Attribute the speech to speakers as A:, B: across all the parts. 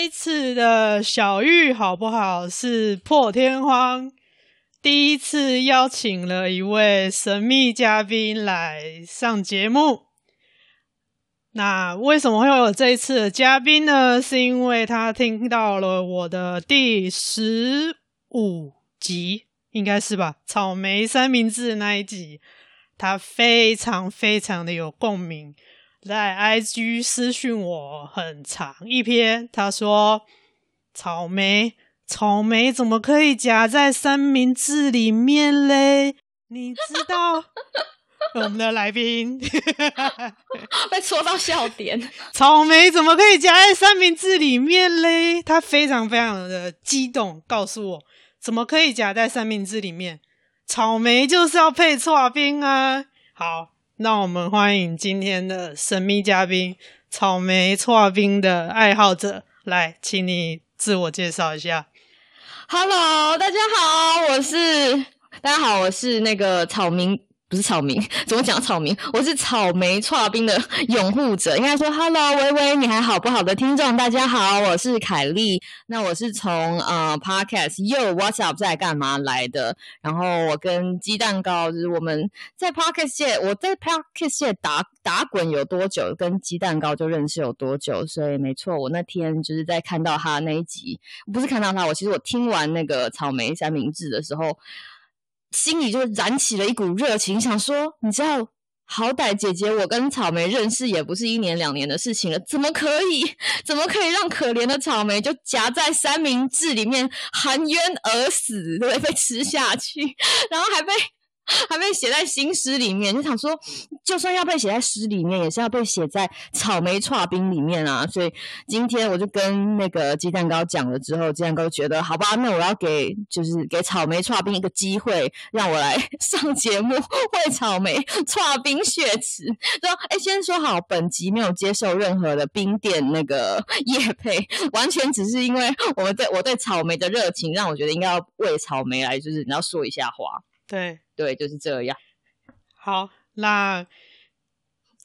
A: 这一次的小玉好不好？是破天荒第一次邀请了一位神秘嘉宾来上节目。那为什么会有这一次的嘉宾呢？是因为他听到了我的第十五集，应该是吧？草莓三明治那一集，他非常非常的有共鸣。在 IG 私讯我很长一篇，他说：“草莓，草莓怎么可以夹在三明治里面嘞？你知道？”我们的来宾
B: 被戳到笑点，
A: 草莓怎么可以夹在三明治里面嘞？他非常非常的激动，告诉我怎么可以夹在三明治里面？草莓就是要配刨冰啊！好。那我们欢迎今天的神秘嘉宾——草莓搓冰的爱好者，来，请你自我介绍一下。
B: Hello，大家好，我是大家好，我是那个草民。不是草莓，怎么讲草莓？我是草莓串冰的拥护者，应该说，Hello，喂喂，你还好不好的听众，大家好，我是凯莉。那我是从呃 Podcast Yo，What's Up 在干嘛来的？然后我跟鸡蛋糕，就是我们在 Podcast 界，我在 Podcast 界打打滚有多久，跟鸡蛋糕就认识有多久。所以没错，我那天就是在看到他那一集，不是看到他，我其实我听完那个草莓三明治的时候。心里就燃起了一股热情，想说，你知道，好歹姐姐我跟草莓认识也不是一年两年的事情了，怎么可以，怎么可以让可怜的草莓就夹在三明治里面含冤而死，对？被吃下去，然后还被。还被写在新诗里面，就想说，就算要被写在诗里面，也是要被写在草莓串冰里面啊！所以今天我就跟那个鸡蛋糕讲了之后，鸡蛋糕觉得好吧，那我要给就是给草莓串冰一个机会，让我来 上节目为草莓串冰雪池。说，哎，先说好，本集没有接受任何的冰店那个 叶配，完全只是因为我们对我对草莓的热情，让我觉得应该要为草莓来，就是你要说一下话。
A: 对。
B: 对，就是这样。
A: 好，那。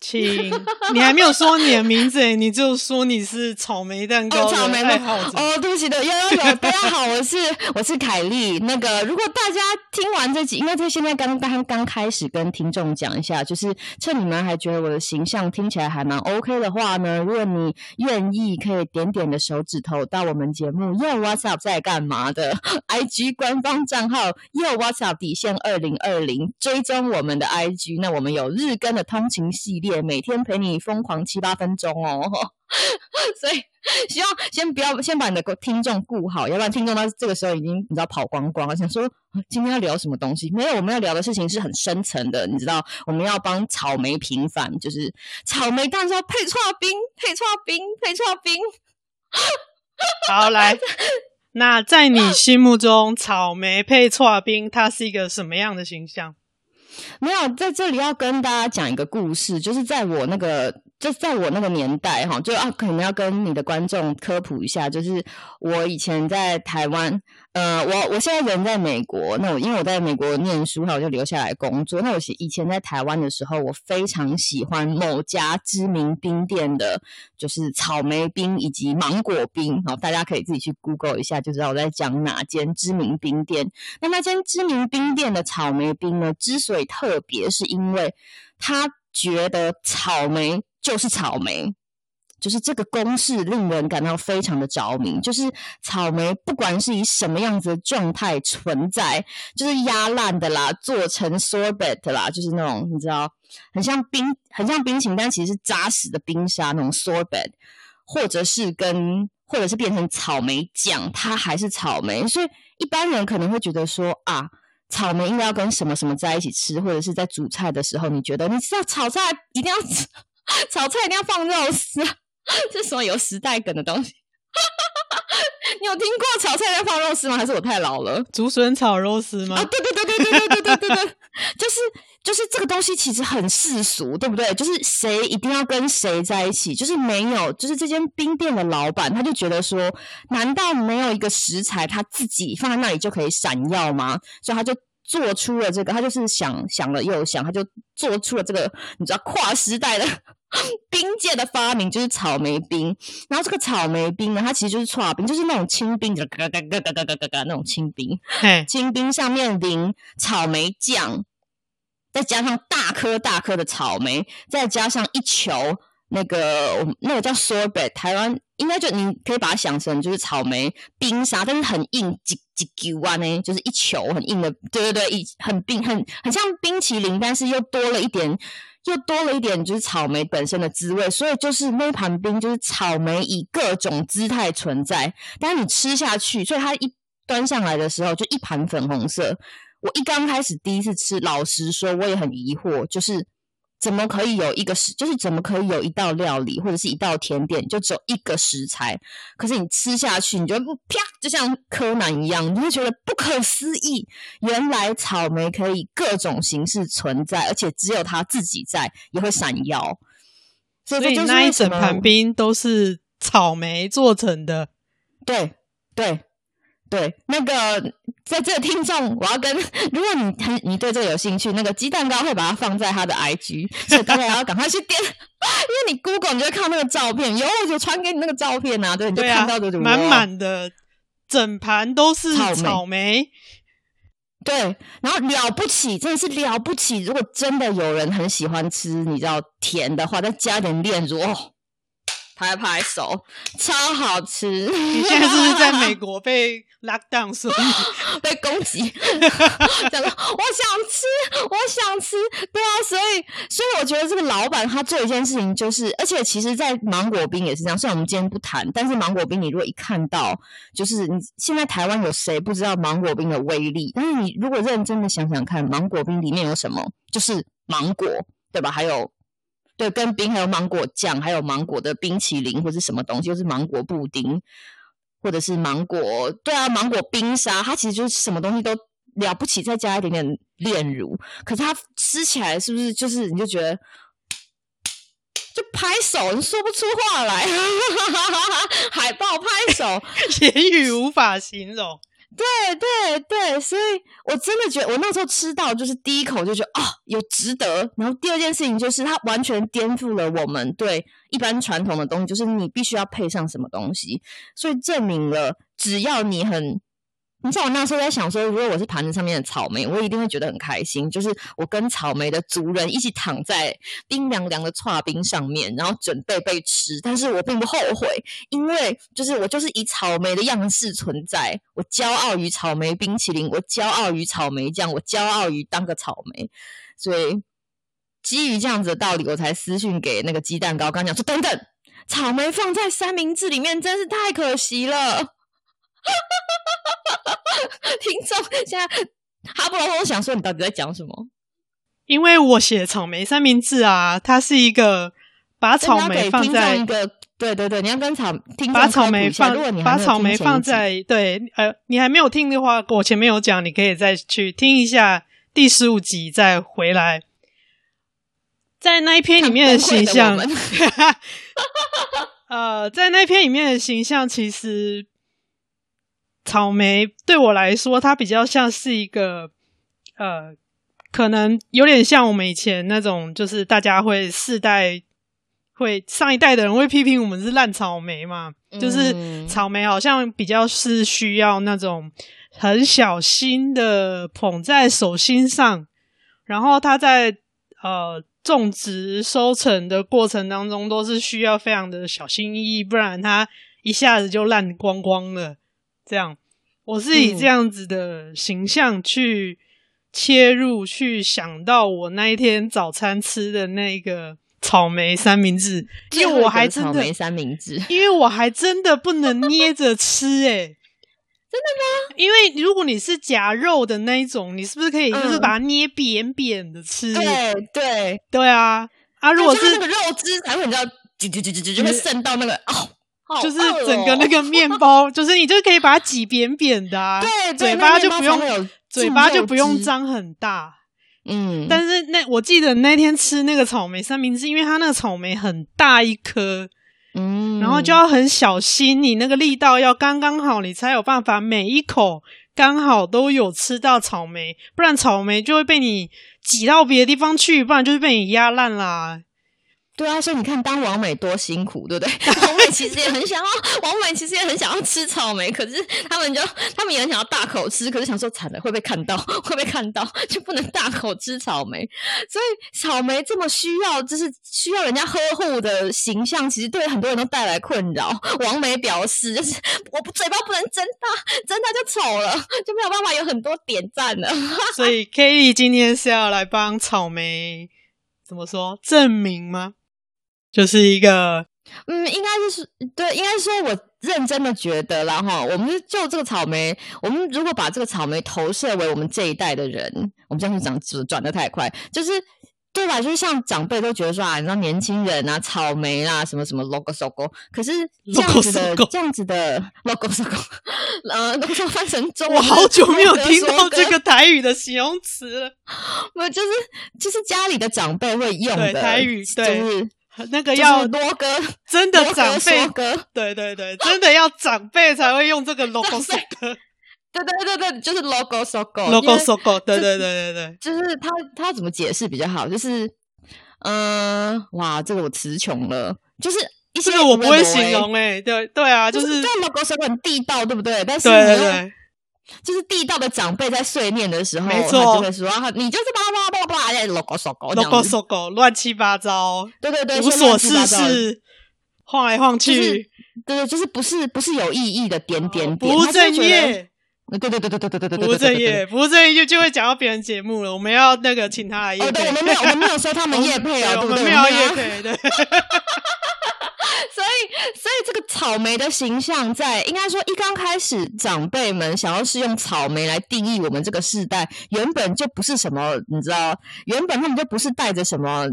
A: 请，你还没有说你的名字，你就说你是草莓蛋糕的爱好者。
B: 哦，对不起的，有有有，大家好，我是我是凯莉。那个，如果大家听完这集，因为这现在刚刚刚开始跟听众讲一下，就是趁你们还觉得我的形象听起来还蛮 OK 的话呢，如果你愿意，可以点点的手指头到我们节目 Yo What's Up 在干嘛的 IG 官方账号 Yo What's Up 底线二零二零，追踪我们的 IG。那我们有日更的通勤系列。每天陪你疯狂七八分钟哦，所以希望先不要先把你的听众顾好，要不然听众他这个时候已经你知道跑光光了，想说今天要聊什么东西？没有，我们要聊的事情是很深层的，你知道，我们要帮草莓平反，就是草莓当然要配错冰，配错冰，配错冰。
A: 好，来，那在你心目中，草莓配错冰，它是一个什么样的形象？
B: 没有，在这里要跟大家讲一个故事，就是在我那个，就在我那个年代哈，就啊，可能要跟你的观众科普一下，就是我以前在台湾，呃，我我现在人在美国，那我因为我在美国念书，那我就留下来工作。那我以前在台湾的时候，我非常喜欢某家知名冰店的，就是草莓冰以及芒果冰，好，大家可以自己去 Google 一下，就知道我在讲哪间知名冰店。那那间知名冰店的草莓冰呢，之所以特别，是因为他觉得草莓。就是草莓，就是这个公式令人感到非常的着迷。就是草莓，不管是以什么样子的状态存在，就是压烂的啦，做成 sorbet 啦，就是那种你知道，很像冰，很像冰淇淋，但其实是扎实的冰沙那种 sorbet，或者是跟，或者是变成草莓酱，它还是草莓。所以一般人可能会觉得说啊，草莓应该要跟什么什么在一起吃，或者是在煮菜的时候，你觉得你知道炒菜一定要吃。炒菜一定要放肉丝，这是什么有时代梗的东西？你有听过炒菜要放肉丝吗？还是我太老了？
A: 竹笋炒肉丝吗？
B: 啊，对对对对对对对对对对，就是就是这个东西其实很世俗，对不对？就是谁一定要跟谁在一起，就是没有，就是这间冰店的老板他就觉得说，难道没有一个食材他自己放在那里就可以闪耀吗？所以他就。做出了这个，他就是想想了又想，他就做出了这个，你知道跨时代的 冰界的发明，就是草莓冰。然后这个草莓冰呢，它其实就是剉冰，就是那种清冰，就嘎嘎嘎嘎嘎嘎嘎嘎那种清冰。
A: 嘿，
B: 清冰上面淋草莓酱，再加上大颗大颗的草莓，再加上一球那个那个叫 sorbet，台湾应该就你可以把它想成就是草莓冰沙，但是很硬。几球啊呢，就是一球很硬的，对对对，一很冰，很很像冰淇淋，但是又多了一点，就多了一点，就是草莓本身的滋味，所以就是那一盘冰就是草莓以各种姿态存在，但是你吃下去，所以它一端上来的时候就一盘粉红色。我一刚开始第一次吃，老实说我也很疑惑，就是。怎么可以有一个食，就是怎么可以有一道料理或者是一道甜点，就只有一个食材？可是你吃下去，你就不啪，就像柯南一样，你会觉得不可思议。原来草莓可以各种形式存在，而且只有它自己在，也会闪耀。
A: 所以，所以那一整盘冰都是草莓做成的。
B: 对对。对，那个在这个听众，我要跟，如果你很你对这个有兴趣，那个鸡蛋糕会把它放在他的 IG，所以大家要赶快去点，因为你 Google 你就会看那个照片，有我就传给你那个照片啊，对，你就看到这种
A: 满满的整盘都是草莓，草莓，
B: 对，然后了不起，真的是了不起。如果真的有人很喜欢吃，你知道甜的话，再加点炼乳哦。拍拍手，超好吃！
A: 你现在是不是在美国被 lock down，所以
B: 被攻击？讲说我想吃，我想吃，对啊，所以所以我觉得这个老板他做一件事情，就是而且其实，在芒果冰也是这样。虽然我们今天不谈，但是芒果冰，你如果一看到，就是你现在台湾有谁不知道芒果冰的威力？但是你如果认真的想想看，芒果冰里面有什么？就是芒果，对吧？还有。对，跟冰还有芒果酱，还有芒果的冰淇淋或者是什么东西，就是芒果布丁，或者是芒果，对啊，芒果冰沙，它其实就是什么东西都了不起，再加一点点炼乳，可是它吃起来是不是就是你就觉得就拍手，你说不出话来，海豹拍手，
A: 言语无法形容。
B: 对对对，所以我真的觉得，我那时候吃到就是第一口就觉得啊、哦，有值得。然后第二件事情就是，它完全颠覆了我们对一般传统的东西，就是你必须要配上什么东西，所以证明了只要你很。你知道我那时候在想说，如果我是盘子上面的草莓，我一定会觉得很开心。就是我跟草莓的族人一起躺在冰凉凉的剉冰上面，然后准备被吃。但是我并不后悔，因为就是我就是以草莓的样式存在。我骄傲于草莓冰淇淋，我骄傲于草莓酱，我骄傲于当个草莓。所以基于这样子的道理，我才私讯给那个鸡蛋糕，刚讲说等等，草莓放在三明治里面真是太可惜了。听众现在哈不罗，我想说你到底在讲什么？
A: 因为我写草莓三明治啊，它是一个把草莓放在
B: 一个对对对，你要跟草听
A: 把草莓放，如果你把草莓放在对呃，你还没有听的话，我前面有讲，你可以再去听一下第十五集，再回来，在那一篇里面的形象，呃，在那一篇里面的形象其实。草莓对我来说，它比较像是一个，呃，可能有点像我们以前那种，就是大家会世代会上一代的人会批评我们是烂草莓嘛，嗯、就是草莓好像比较是需要那种很小心的捧在手心上，然后它在呃种植收成的过程当中都是需要非常的小心翼翼，不然它一下子就烂光光了。这样，我是以这样子的形象去切入，嗯、去想到我那一天早餐吃的那个草莓三明治，因为我还真的
B: 草莓三明治，
A: 因为我还真的不能捏着吃、欸，诶
B: 真的吗？
A: 因为如果你是夹肉的那一种，你是不是可以就是把它捏扁扁的吃？
B: 对对。
A: 对啊，啊，如果是
B: 那个肉汁才会你知道，就就就就就就会渗到那个哦。
A: 就是整个那个面包，就是你就可以把它挤扁扁的啊，
B: 对，
A: 嘴巴就不用，嘴巴就不用张很大，
B: 嗯。
A: 但是那我记得那天吃那个草莓三明治，因为它那个草莓很大一颗，
B: 嗯，
A: 然后就要很小心，你那个力道要刚刚好，你才有办法每一口刚好都有吃到草莓，不然草莓就会被你挤到别的地方去，不然就是被你压烂啦。
B: 对啊，所以你看，当王美多辛苦，对不对？王美其实也很想要，王美其实也很想要吃草莓，可是他们就他们也很想要大口吃，可是想说惨了会被看到，会被看到，就不能大口吃草莓。所以草莓这么需要，就是需要人家呵护的形象，其实对很多人都带来困扰。王美表示，就是我不嘴巴不能睁大，睁大就丑了，就没有办法有很多点赞了。
A: 所以 Kelly 今天是要来帮草莓怎么说证明吗？就是一个，
B: 嗯，应该是对，应该是说，我认真的觉得啦哈，我们就这个草莓，我们如果把这个草莓投射为我们这一代的人，我们这样子转转得太快，就是对吧？就是像长辈都觉得说啊，你知道年轻人啊，草莓啦，什么什么 logo logo，可是这样子的这样子的 logo logo，呃，都翻成中文，
A: 我好久没有听到这个台语的形容词了，
B: 我就是就是家里的长辈会用的
A: 台语，对。
B: 就是
A: 那个要
B: 罗哥，
A: 真的长辈，对对对，真的要长辈才会用这个 logo
B: 对对对对，就是 logo logo
A: logo logo，对对对对对，
B: 就是他他怎么解释比较好？就是，嗯，哇，这个我词穷了，就是
A: 这个我不会形容诶，对对啊，就是
B: 这 logo logo 很地道，对不对？但是
A: 对对对。
B: 就是地道的长辈在碎念的时候，
A: 没错，
B: 就会说：“你就是巴拉巴拉巴拉，在 logo logo
A: logo logo 乱七八糟，
B: 对对对，
A: 无所事事，晃来晃去，
B: 对对，就是不是不是有意义的点点点，
A: 不务正业，
B: 对对对对对对对对对，
A: 不务正业，不务正业就就会讲到别人节目了。我们要那个请他来业配，
B: 我们没有我们没有说他们 业配啊，
A: 我们没有业配对。
B: 所以，所以这个草莓的形象在，在应该说一刚开始，长辈们想要是用草莓来定义我们这个世代，原本就不是什么，你知道，原本他们就不是带着什么，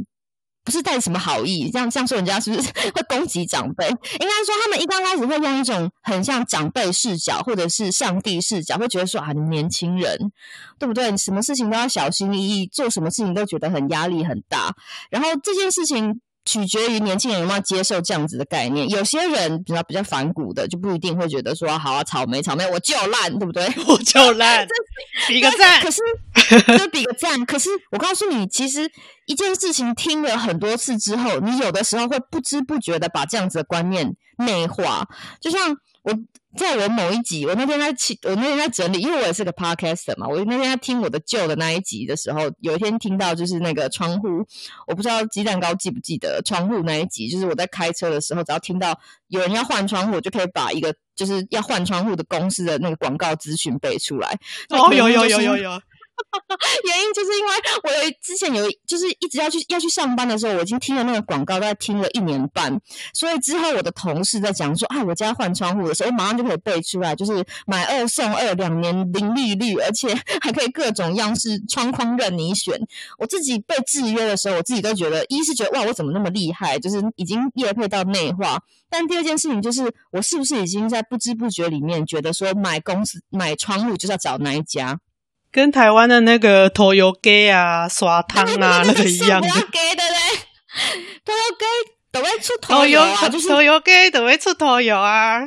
B: 不是带什么好意，这样这样说人家是不是 会攻击长辈？应该说他们一刚开始会用一种很像长辈视角，或者是上帝视角，会觉得说啊，你年轻人，对不对？你什么事情都要小心翼翼，做什么事情都觉得很压力很大，然后这件事情。取决于年轻人有没有接受这样子的概念。有些人比较比较反骨的，就不一定会觉得说好啊，草莓草莓我就烂，对不对？
A: 我就烂，比个赞。
B: 可是 就比个赞。可是我告诉你，其实一件事情听了很多次之后，你有的时候会不知不觉的把这样子的观念内化。就像我。在我某一集，我那天在听，我那天在整理，因为我也是个 podcaster 嘛。我那天在听我的旧的那一集的时候，有一天听到就是那个窗户，我不知道鸡蛋糕记不记得窗户那一集，就是我在开车的时候，只要听到有人要换窗户，我就可以把一个就是要换窗户的公司的那个广告资讯背出来。
A: 哦，有有有有有。
B: 原因就是因为我有之前有就是一直要去要去上班的时候，我已经听了那个广告，大概听了一年半，所以之后我的同事在讲说啊，我家换窗户的时候，我马上就可以背出来，就是买二送二，两年零利率，而且还可以各种样式窗框任你选。我自己被制约的时候，我自己都觉得，一是觉得哇，我怎么那么厉害，就是已经业配到内化；但第二件事情就是，我是不是已经在不知不觉里面觉得说，买公司买窗户就是要找哪一家？
A: 跟台湾的那个头油鸡啊、刷汤啊 那个一样的。
B: 鸡的嘞，头油鸡都会出头油啊，就是
A: 拖油鸡都会出头油啊。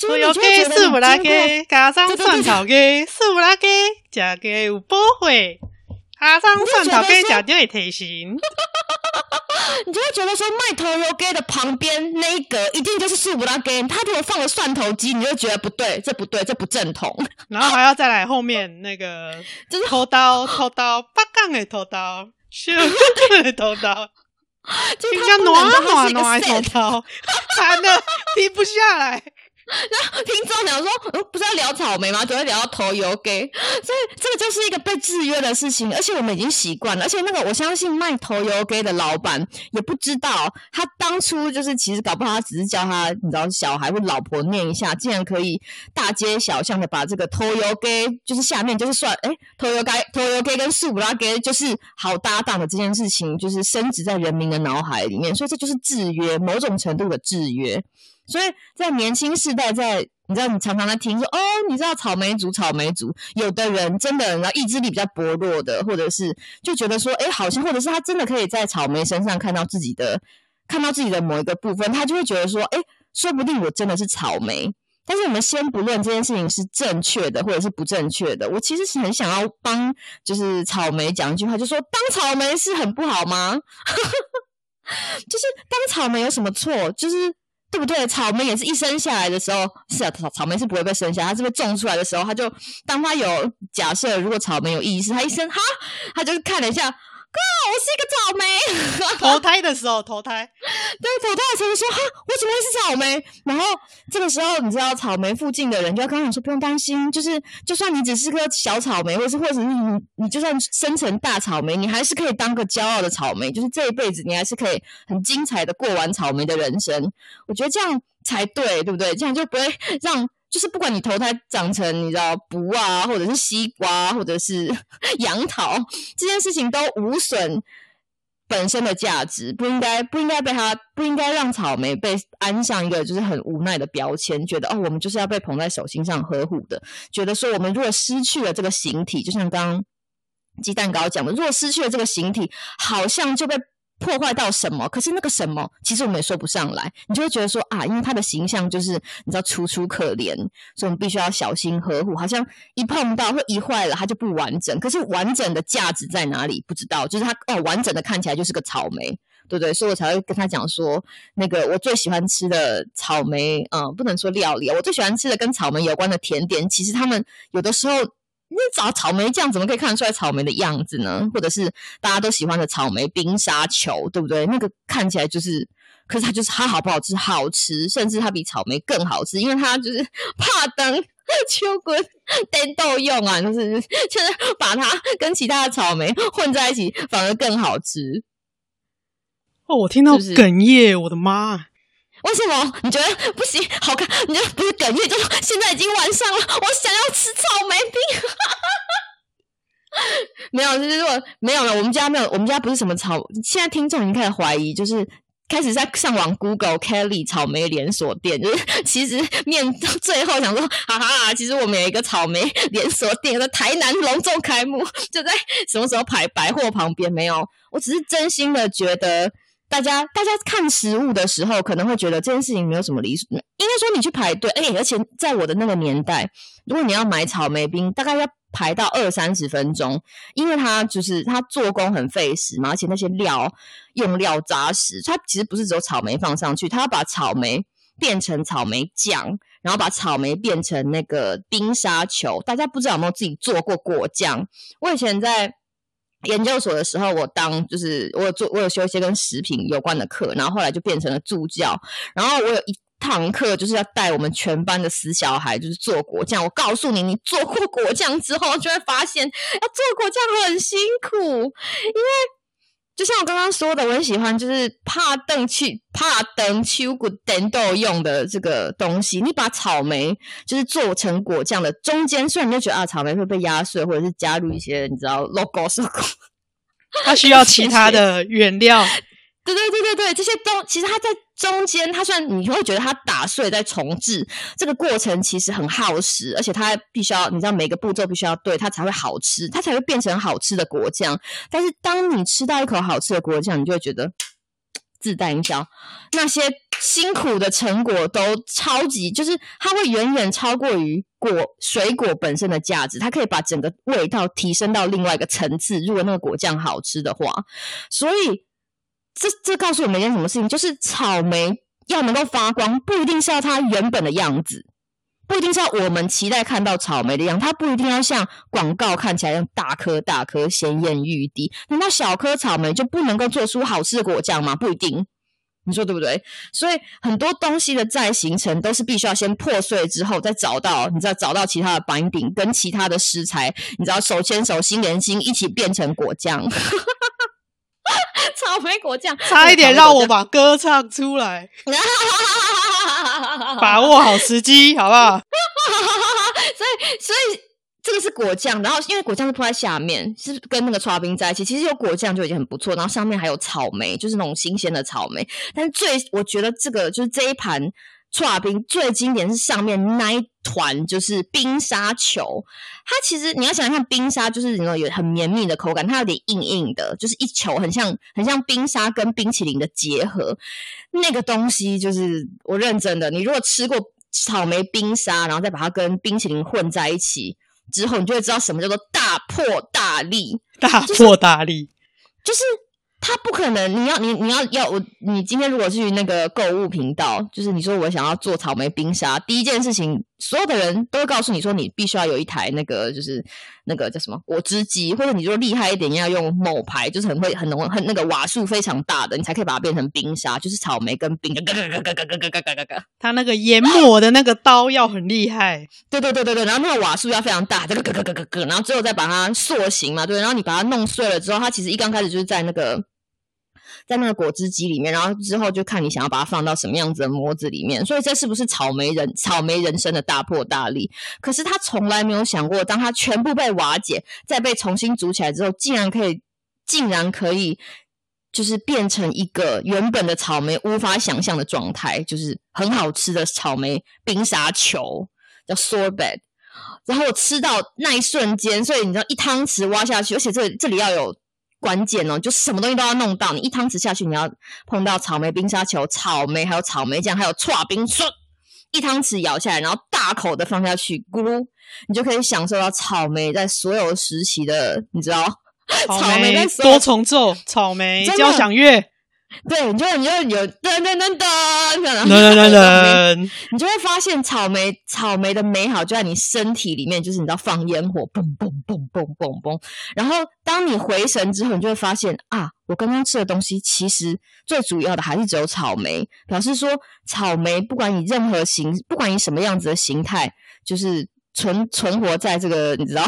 A: 头油鸡、是不拉鸡加上蒜头鸡，是不拉鸡加鸡有保惠，加上蒜头鸡加点会提神。
B: 你就会觉得说，卖头油给的旁边那一格一定就是素不拉鸡，他如果放了蒜头鸡，你就觉得不对，这不对，这不正统。
A: 然后还要再来后面那个，就是偷刀偷刀，八杠的偷刀，秀的偷刀，就他暖暖暖偷刀，惨了，停不下来。
B: 那听众想说，嗯，不是要聊草莓吗？怎么聊到头油给？所以这个就是一个被制约的事情，而且我们已经习惯了。而且那个，我相信卖头油给的老板也不知道，他当初就是其实搞不好他只是叫他，你知道，小孩或老婆念一下，竟然可以大街小巷的把这个头油给，就是下面就是算，哎，头油给头油给跟素不拉给就是好搭档的这件事情，就是升值在人民的脑海里面。所以这就是制约，某种程度的制约。所以在年轻世代在，你知道，你常常在听说哦，你知道草莓族，草莓族，有的人真的，然后意志力比较薄弱的，或者是就觉得说，哎，好像，或者是他真的可以在草莓身上看到自己的，看到自己的某一个部分，他就会觉得说，哎，说不定我真的是草莓。但是我们先不论这件事情是正确的或者是不正确的，我其实是很想要帮，就是草莓讲一句话，就说当草莓是很不好吗？就是当草莓有什么错？就是。对不对？草莓也是一生下来的时候，是啊，草草莓是不会被生下，它是被种出来的时候，它就当它有假设，如果草莓有意识，它一生哈，它就是看了一下。哥，我是一个草莓。
A: 投胎的时候，投胎，
B: 对，投胎的时候说哈，我怎么会是草莓？然后这个时候，你知道草莓附近的人就要跟他说，不用担心，就是就算你只是个小草莓，或是或者是你你就算生成大草莓，你还是可以当个骄傲的草莓，就是这一辈子你还是可以很精彩的过完草莓的人生。我觉得这样才对，对不对？这样就不会让。就是不管你投胎长成你知道卜啊，或者是西瓜，或者是 杨桃，这件事情都无损本身的价值，不应该不应该被他不应该让草莓被安上一个就是很无奈的标签，觉得哦，我们就是要被捧在手心上呵护的，觉得说我们如果失去了这个形体，就像刚刚鸡蛋糕讲的，如果失去了这个形体，好像就被。破坏到什么？可是那个什么，其实我们也说不上来。你就会觉得说啊，因为他的形象就是你知道楚楚可怜，所以我们必须要小心呵护。好像一碰到或一坏了，它就不完整。可是完整的价值在哪里？不知道。就是它哦，完整的看起来就是个草莓，对不对？所以我才会跟他讲说，那个我最喜欢吃的草莓，嗯，不能说料理，我最喜欢吃的跟草莓有关的甜点，其实他们有的时候。你找草莓酱怎么可以看得出来草莓的样子呢？或者是大家都喜欢的草莓冰沙球，对不对？那个看起来就是，可是它就是它好不好吃？好吃，甚至它比草莓更好吃，因为它就是怕灯 秋滚灯豆用啊，就是就是把它跟其他的草莓混在一起，反而更好吃。
A: 哦，我听到哽咽，我的妈！
B: 为什么你觉得不行？好看？你觉得不是哽咽？就现在已经晚上了，我想要吃草莓冰。没有，就是说没有了。我们家没有，我们家不是什么草。现在听众已经开始怀疑，就是开始在上网 Google Kelly 草莓连锁店，就是其实面最后想说，哈哈，其实我们有一个草莓连锁店在台南隆重开幕，就在什么时候排百货旁边？没有，我只是真心的觉得。大家，大家看食物的时候，可能会觉得这件事情没有什么理。应该说，你去排队，哎，而且在我的那个年代，如果你要买草莓冰，大概要排到二三十分钟，因为它就是它做工很费时嘛，而且那些料用料扎实，它其实不是只有草莓放上去，它要把草莓变成草莓酱，然后把草莓变成那个冰沙球。大家不知道有没有自己做过果酱？我以前在。研究所的时候，我当就是我有做，我有修一些跟食品有关的课，然后后来就变成了助教。然后我有一堂课就是要带我们全班的死小孩，就是做果酱。我告诉你，你做过果酱之后，就会发现，要做果酱很辛苦，因为。就像我刚刚说的，我很喜欢，就是怕灯去怕灯秋谷灯豆用的这个东西。你把草莓就是做成果酱的中间，虽然你就觉得啊，草莓会被压碎，或者是加入一些你知道 logo 什么，
A: 它需要其他的原料。
B: 对对对对对，这些都其实它在中间，它虽然你会觉得它打碎再重置这个过程其实很耗时，而且它必须要你知道每个步骤必须要对，它才会好吃，它才会变成好吃的果酱。但是当你吃到一口好吃的果酱，你就会觉得自带营销，那些辛苦的成果都超级，就是它会远远超过于果水果本身的价值，它可以把整个味道提升到另外一个层次。如果那个果酱好吃的话，所以。这这告诉我们一件什么事情？就是草莓要能够发光，不一定是要它原本的样子，不一定是要我们期待看到草莓的样子，它不一定要像广告看起来一样大颗大颗、鲜艳欲滴。难道小颗草莓就不能够做出好吃的果酱吗？不一定，你说对不对？所以很多东西的再形成都是必须要先破碎之后，再找到，你知道找到其他的板顶跟其他的食材，你知道手牵手心连心一起变成果酱。草莓果酱，
A: 差一点让我把歌唱出来，把握好时机，好不好？
B: 所以，所以这个是果酱，然后因为果酱是铺在下面，是跟那个剉冰在一起，其实有果酱就已经很不错，然后上面还有草莓，就是那种新鲜的草莓。但是最我觉得这个就是这一盘。剉冰最经典是上面那一团，就是冰沙球。它其实你要想想看，冰沙就是那种有很绵密的口感，它有点硬硬的，就是一球很像很像冰沙跟冰淇淋的结合。那个东西就是我认真的，你如果吃过草莓冰沙，然后再把它跟冰淇淋混在一起之后，你就会知道什么叫做大破大立。
A: 大破大立，
B: 就是。就是他不可能，你要你你要要我，你今天如果去那个购物频道，就是你说我想要做草莓冰沙，第一件事情，所有的人都会告诉你说，你必须要有一台那个就是那个叫什么果汁机，或者你说厉害一点，要用某牌，就是很会很浓很那个瓦数非常大的，你才可以把它变成冰沙，就是草莓跟冰。嘎嘎嘎嘎嘎嘎嘎嘎嘎嘎，
A: 它那个研磨的那个刀要很厉害，
B: 对对对对对，然后那个瓦数要非常大，这个嘎嘎嘎嘎嘎，然后最后再把它塑形嘛，对，然后你把它弄碎了之后，它其实一刚开始就是在那个。在那个果汁机里面，然后之后就看你想要把它放到什么样子的模子里面。所以这是不是草莓人草莓人生的大破大立？可是他从来没有想过，当他全部被瓦解，再被重新组起来之后，竟然可以，竟然可以，就是变成一个原本的草莓无法想象的状态，就是很好吃的草莓冰沙球，叫 sorbet。然后吃到那一瞬间，所以你知道一汤匙挖下去，而且这这里要有。关键哦，就什么东西都要弄到。你一汤匙下去，你要碰到草莓冰沙球、草莓，还有草莓酱，还有搓冰，霜，一汤匙舀下来，然后大口的放下去，咕噜，你就可以享受到草莓在所有时期的，你知道，
A: 草莓多重奏，草莓交响乐。
B: 对，你就你就有噔噔噔噔，噔
A: 噔噔噔，
B: 你就会发现草莓草莓的美好就在你身体里面，就是你知道放烟火，嘣嘣嘣嘣嘣嘣。然后当你回神之后，你就会发现啊，我刚刚吃的东西其实最主要的还是只有草莓，表示说草莓不管以任何形，不管以什么样子的形态，就是存存活在这个 你知道，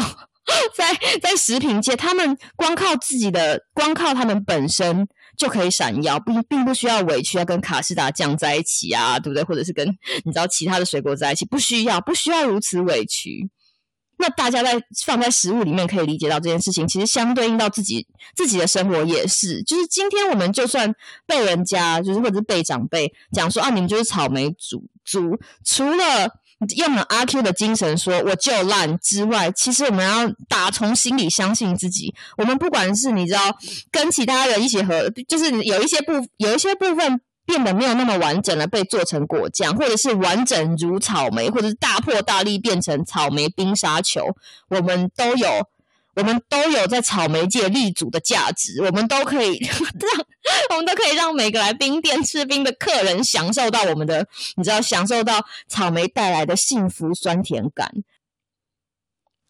B: 在在食品界，他们光靠自己的，光靠他们本身。就可以闪耀，并并不需要委屈要跟卡士达酱在一起啊，对不对？或者是跟你知道其他的水果在一起，不需要，不需要如此委屈。那大家在放在食物里面可以理解到这件事情，其实相对应到自己自己的生活也是。就是今天我们就算被人家，就是或者是被长辈讲说啊，你们就是草莓族族，除了。用了阿 Q 的精神说“我就烂”之外，其实我们要打从心里相信自己。我们不管是你知道跟其他人一起合，就是有一些部有一些部分变得没有那么完整了，被做成果酱，或者是完整如草莓，或者是大破大立变成草莓冰沙球，我们都有。我们都有在草莓界立足的价值，我们都可以 让，我们都可以让每个来冰店吃冰的客人享受到我们的，你知道，享受到草莓带来的幸福酸甜感。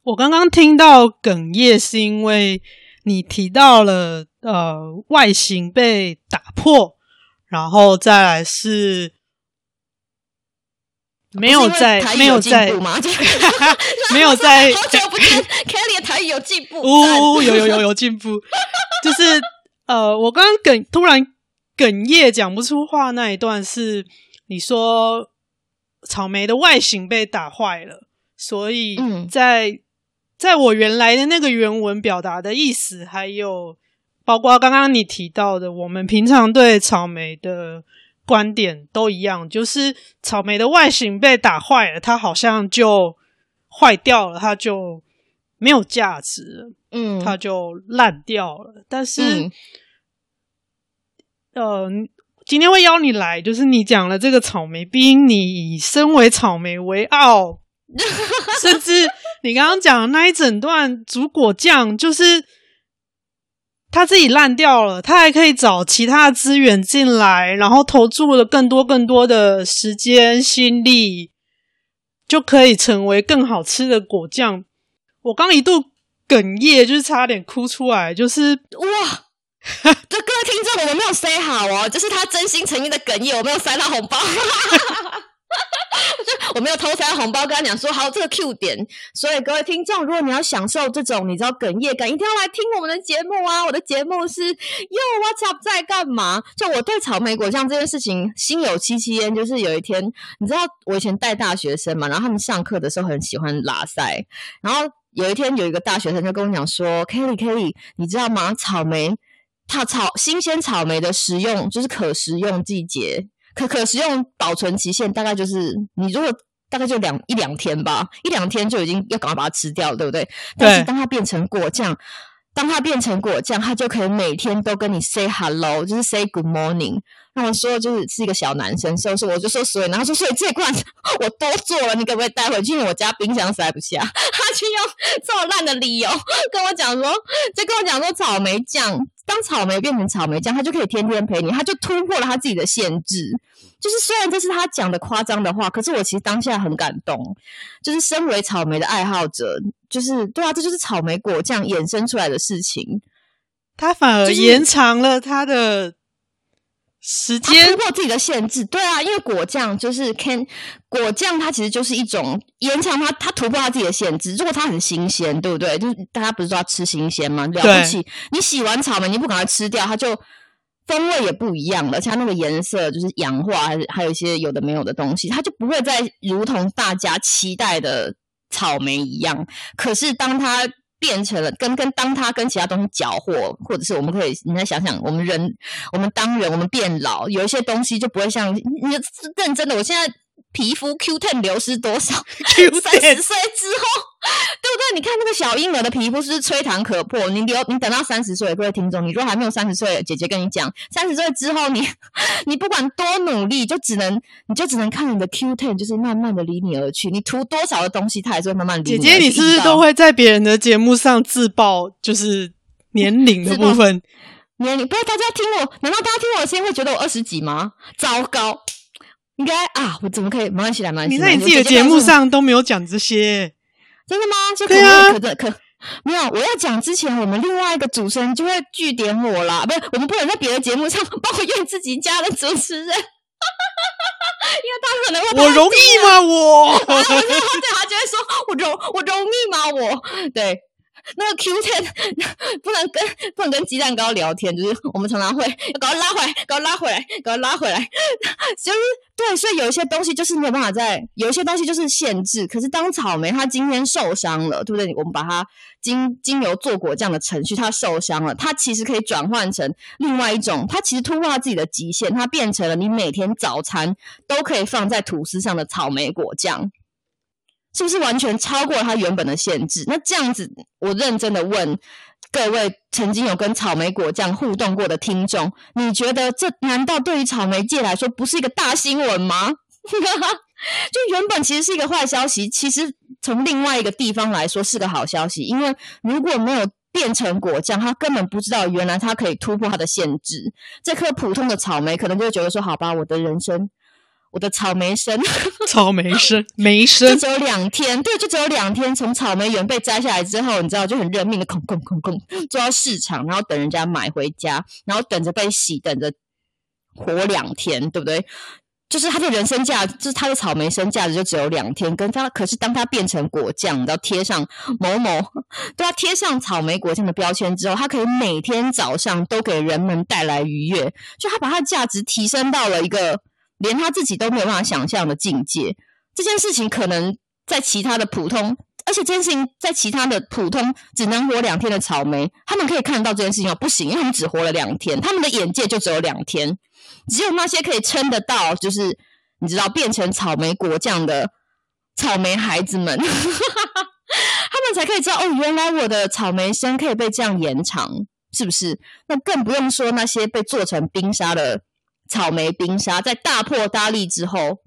A: 我刚刚听到哽咽，是因为你提到了呃外形被打破，然后再来是。没有在，没有在，没有在。
B: 好久不见，Kelly 的台语有进步。
A: 呜，有有有有进步。就是呃，我刚刚哽突然哽咽讲不出话那一段是你说草莓的外形被打坏了，所以在在我原来的那个原文表达的意思，还有包括刚刚你提到的，我们平常对草莓的。观点都一样，就是草莓的外形被打坏了，它好像就坏掉了，它就没有价值了，嗯，它就烂掉了。但是，嗯、呃，今天会邀你来，就是你讲了这个草莓冰，你以身为草莓为傲，甚至你刚刚讲的那一整段煮果酱，就是。他自己烂掉了，他还可以找其他的资源进来，然后投注了更多更多的时间心力，就可以成为更好吃的果酱。我刚一度哽咽，就是差点哭出来，就是
B: 哇，这各位听众，我们没有 say 好哦，就是他真心诚意的哽咽，我没有塞他红包。我没有偷塞红包，跟他讲说好这个 Q 点。所以各位听众，如果你要享受这种你知道哽咽感，一定要来听我们的节目啊！我的节目是哟，What's up 在干嘛？就我对草莓果酱这件事情心有戚戚焉。就是有一天，你知道我以前带大学生嘛，然后他们上课的时候很喜欢拉塞。然后有一天有一个大学生就跟我讲说：“Kelly Kelly，你知道吗？草莓它草新鲜草莓的食用就是可食用季节。”可可食用保存期限大概就是，你如果大概就两一两天吧，一两天就已经要赶快把它吃掉，对不对？但是当它变成果酱，当它变成果酱，它就可以每天都跟你 say hello，就是 say good morning。那我说就是是一个小男生，所以说我就说所以，然后说所以这罐 我多做了，你可不可以带回去？因为我家冰箱塞不下。他就用这么烂的理由跟我讲说，就跟我讲说草莓酱。当草莓变成草莓酱，他就可以天天陪你，他就突破了他自己的限制。就是虽然这是他讲的夸张的话，可是我其实当下很感动。就是身为草莓的爱好者，就是对啊，这就是草莓果酱衍生出来的事情。
A: 他反而延长了他的。时间
B: 突破自己的限制，对啊，因为果酱就是 can 果酱，它其实就是一种延长它，它突破它自己的限制。如果它很新鲜，对不对？就是大家不是说要吃新鲜吗？了不起，你洗完草莓，你不赶快吃掉，它就风味也不一样了，而且它那个颜色就是氧化，还是还有一些有的没有的东西，它就不会再如同大家期待的草莓一样。可是当它变成了跟跟当他跟其他东西搅和，或者是我们可以你再想想，我们人，我们当人，我们变老，有一些东西就不会像你认真的，我现在。皮肤 Q10 流失多少？？Q 三十岁之后，对不对？你看那个小婴儿的皮肤是不是吹弹可破？你留你等到三十岁，各位听众，你如果还没有三十岁，姐姐跟你讲，三十岁之后你，你 你不管多努力，就只能你就只能看你的 Q10，就是慢慢的离你而去。你涂多少的东西，它还是会慢慢离你而去。
A: 姐姐，你是不是都会在别人的节目上自爆，就是年龄的部分？
B: 年龄不是大家听我？难道大家听我的声音会觉得我二十几吗？糟糕！应该啊，我怎么可以？没关系来，没关系。
A: 你在你自己的节目上都没有讲这些，
B: 真的吗？就可能可可没有。我要讲之前，我们另外一个主持人就会据点我啦，不是，我们不能在别的节目上抱怨自己家的主持人，因为他可能会
A: 我容易吗？我，
B: 对，他就会说我容我容易吗？我对。那个 Q10 不能跟不能跟鸡蛋糕聊天，就是我们常常会要搞拉回来，搞拉回来，搞拉回来，就是对，所以有一些东西就是没有办法在，有一些东西就是限制。可是当草莓它今天受伤了，对不对？我们把它经经由做果酱的程序，它受伤了，它其实可以转换成另外一种，它其实突破它自己的极限，它变成了你每天早餐都可以放在吐司上的草莓果酱。是不是完全超过它原本的限制？那这样子，我认真的问各位曾经有跟草莓果酱互动过的听众，你觉得这难道对于草莓界来说不是一个大新闻吗？就原本其实是一个坏消息，其实从另外一个地方来说是个好消息，因为如果没有变成果酱，它根本不知道原来它可以突破它的限制。这颗普通的草莓可能就会觉得说：“好吧，我的人生。”我的草莓生，
A: 草莓生，没生
B: 就只有两天，对，就只有两天。从草莓园被摘下来之后，你知道，就很认命的，空空空空，坐到市场，然后等人家买回家，然后等着被洗，等着活两天，对不对？就是他的人生价，就是他的草莓生价值就只有两天。跟他，可是当他变成果酱，然后贴上某某，对他贴上草莓果酱的标签之后，他可以每天早上都给人们带来愉悦，就他把他的价值提升到了一个。连他自己都没有办法想象的境界，这件事情可能在其他的普通，而且这件事情在其他的普通只能活两天的草莓，他们可以看到这件事情哦？不行，因为他们只活了两天，他们的眼界就只有两天。只有那些可以撑得到，就是你知道变成草莓果酱的草莓孩子们，他们才可以知道哦，原来我的草莓生可以被这样延长，是不是？那更不用说那些被做成冰沙的。草莓冰沙在大破大立之后，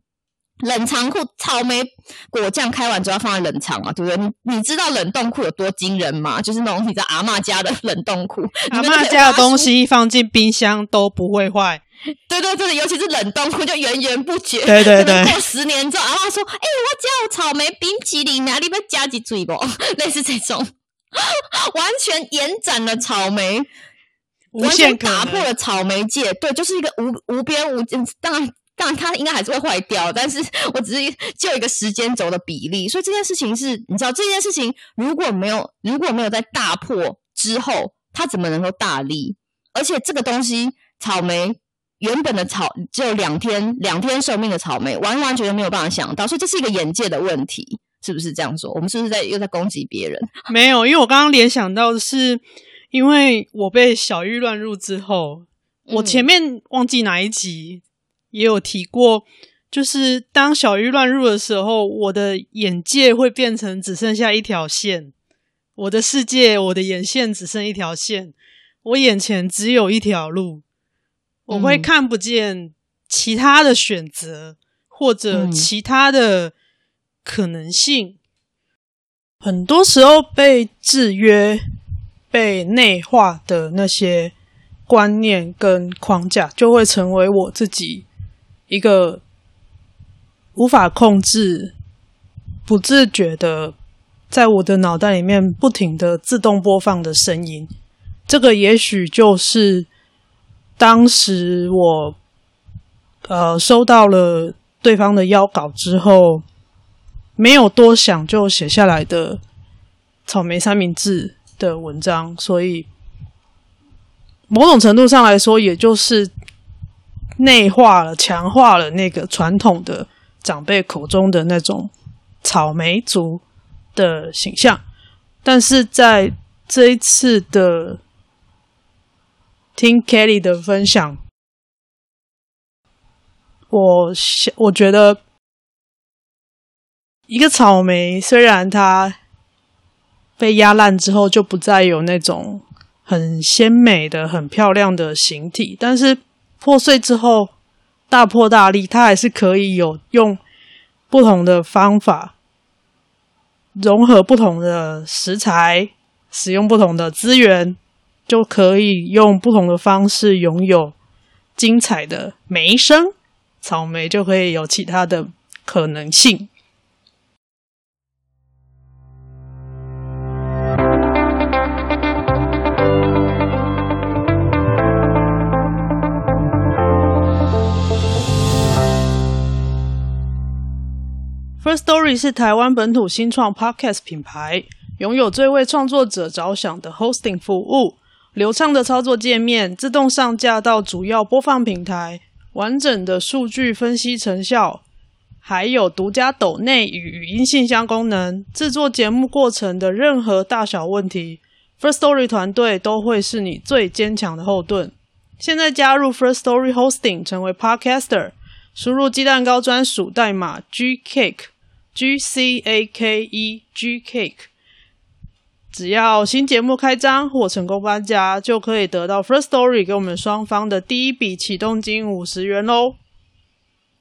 B: 冷藏库草莓果酱开完之后要放在冷藏啊，对不对？你你知道冷冻库有多惊人吗？就是那种你在阿嬷家的冷冻库，
A: 阿嬷家的东西放进冰箱都不会坏。
B: 对对对，尤其是冷冻库就源源不绝。
A: 对对对，
B: 过十年之后，阿嬷说：“哎、欸，我家有草莓冰淇淋，哪里边加几嘴不？” 类似这种，完全延展了草莓。
A: 无限
B: 打破了草莓界，对，就是一个无无边无尽。当然，当然，它应该还是会坏掉，但是 我只是就一个时间轴的比例。所以这件事情是，你知道，这件事情如果没有如果没有在大破之后，它怎么能够大利？而且这个东西，草莓原本的草只有两天两天寿命的草莓，完完全全没有办法想到，所以这是一个眼界的问题，是不是这样说？我们是不是在又在攻击别人？
A: 没有，因为我刚刚联想到的是。因为我被小玉乱入之后，我前面忘记哪一集也有提过，就是当小玉乱入的时候，我的眼界会变成只剩下一条线，我的世界，我的眼线只剩一条线，我眼前只有一条路，我会看不见其他的选择或者其他的可能性，很多时候被制约。被内化的那些观念跟框架，就会成为我自己一个无法控制、不自觉的，在我的脑袋里面不停的自动播放的声音。这个也许就是当时我呃收到了对方的邀稿之后，没有多想就写下来的草莓三明治的文章，所以某种程度上来说，也就是内化了、强化了那个传统的长辈口中的那种草莓族的形象。但是在这一次的听 Kelly 的分享，我想，我觉得一个草莓虽然它。被压烂之后，就不再有那种很鲜美的、很漂亮的形体。但是破碎之后，大破大立，它还是可以有用不同的方法，融合不同的食材，使用不同的资源，就可以用不同的方式拥有精彩的每一生。草莓就可以有其他的可能性。First Story 是台湾本土新创 Podcast 品牌，拥有最为创作者着想的 Hosting 服务，流畅的操作界面，自动上架到主要播放平台，完整的数据分析成效，还有独家抖内与语音信箱功能。制作节目过程的任何大小问题，First Story 团队都会是你最坚强的后盾。现在加入 Firstory Hosting，成为 Podcaster，输入鸡蛋糕专属代码 GCake。G C A K E G Cake，只要新节目开张或成功搬家，就可以得到 First Story 给我们双方的第一笔启动金五十元喽。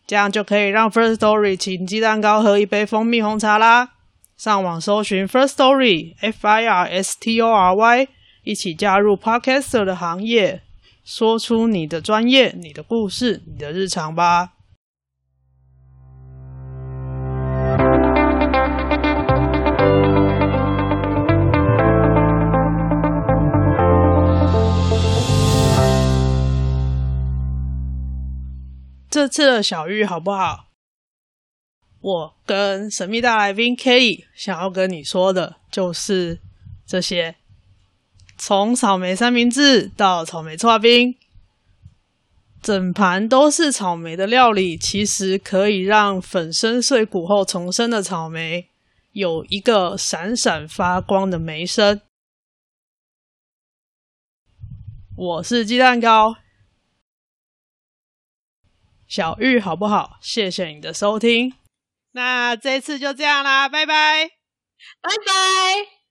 A: 这样就可以让 First Story 请鸡蛋糕喝一杯蜂蜜红茶啦。上网搜寻 Firstory F I R S T O R Y，一起加入 Podcaster 的行业，说出你的专业、你的故事、你的日常吧。这次的小玉好不好？我跟神秘大来宾 Kelly 想要跟你说的就是这些：从草莓三明治到草莓剉冰，整盘都是草莓的料理，其实可以让粉身碎骨后重生的草莓有一个闪闪发光的莓身。我是鸡蛋糕。小玉好不好？谢谢你的收听，那这次就这样啦，拜拜，
B: 拜拜。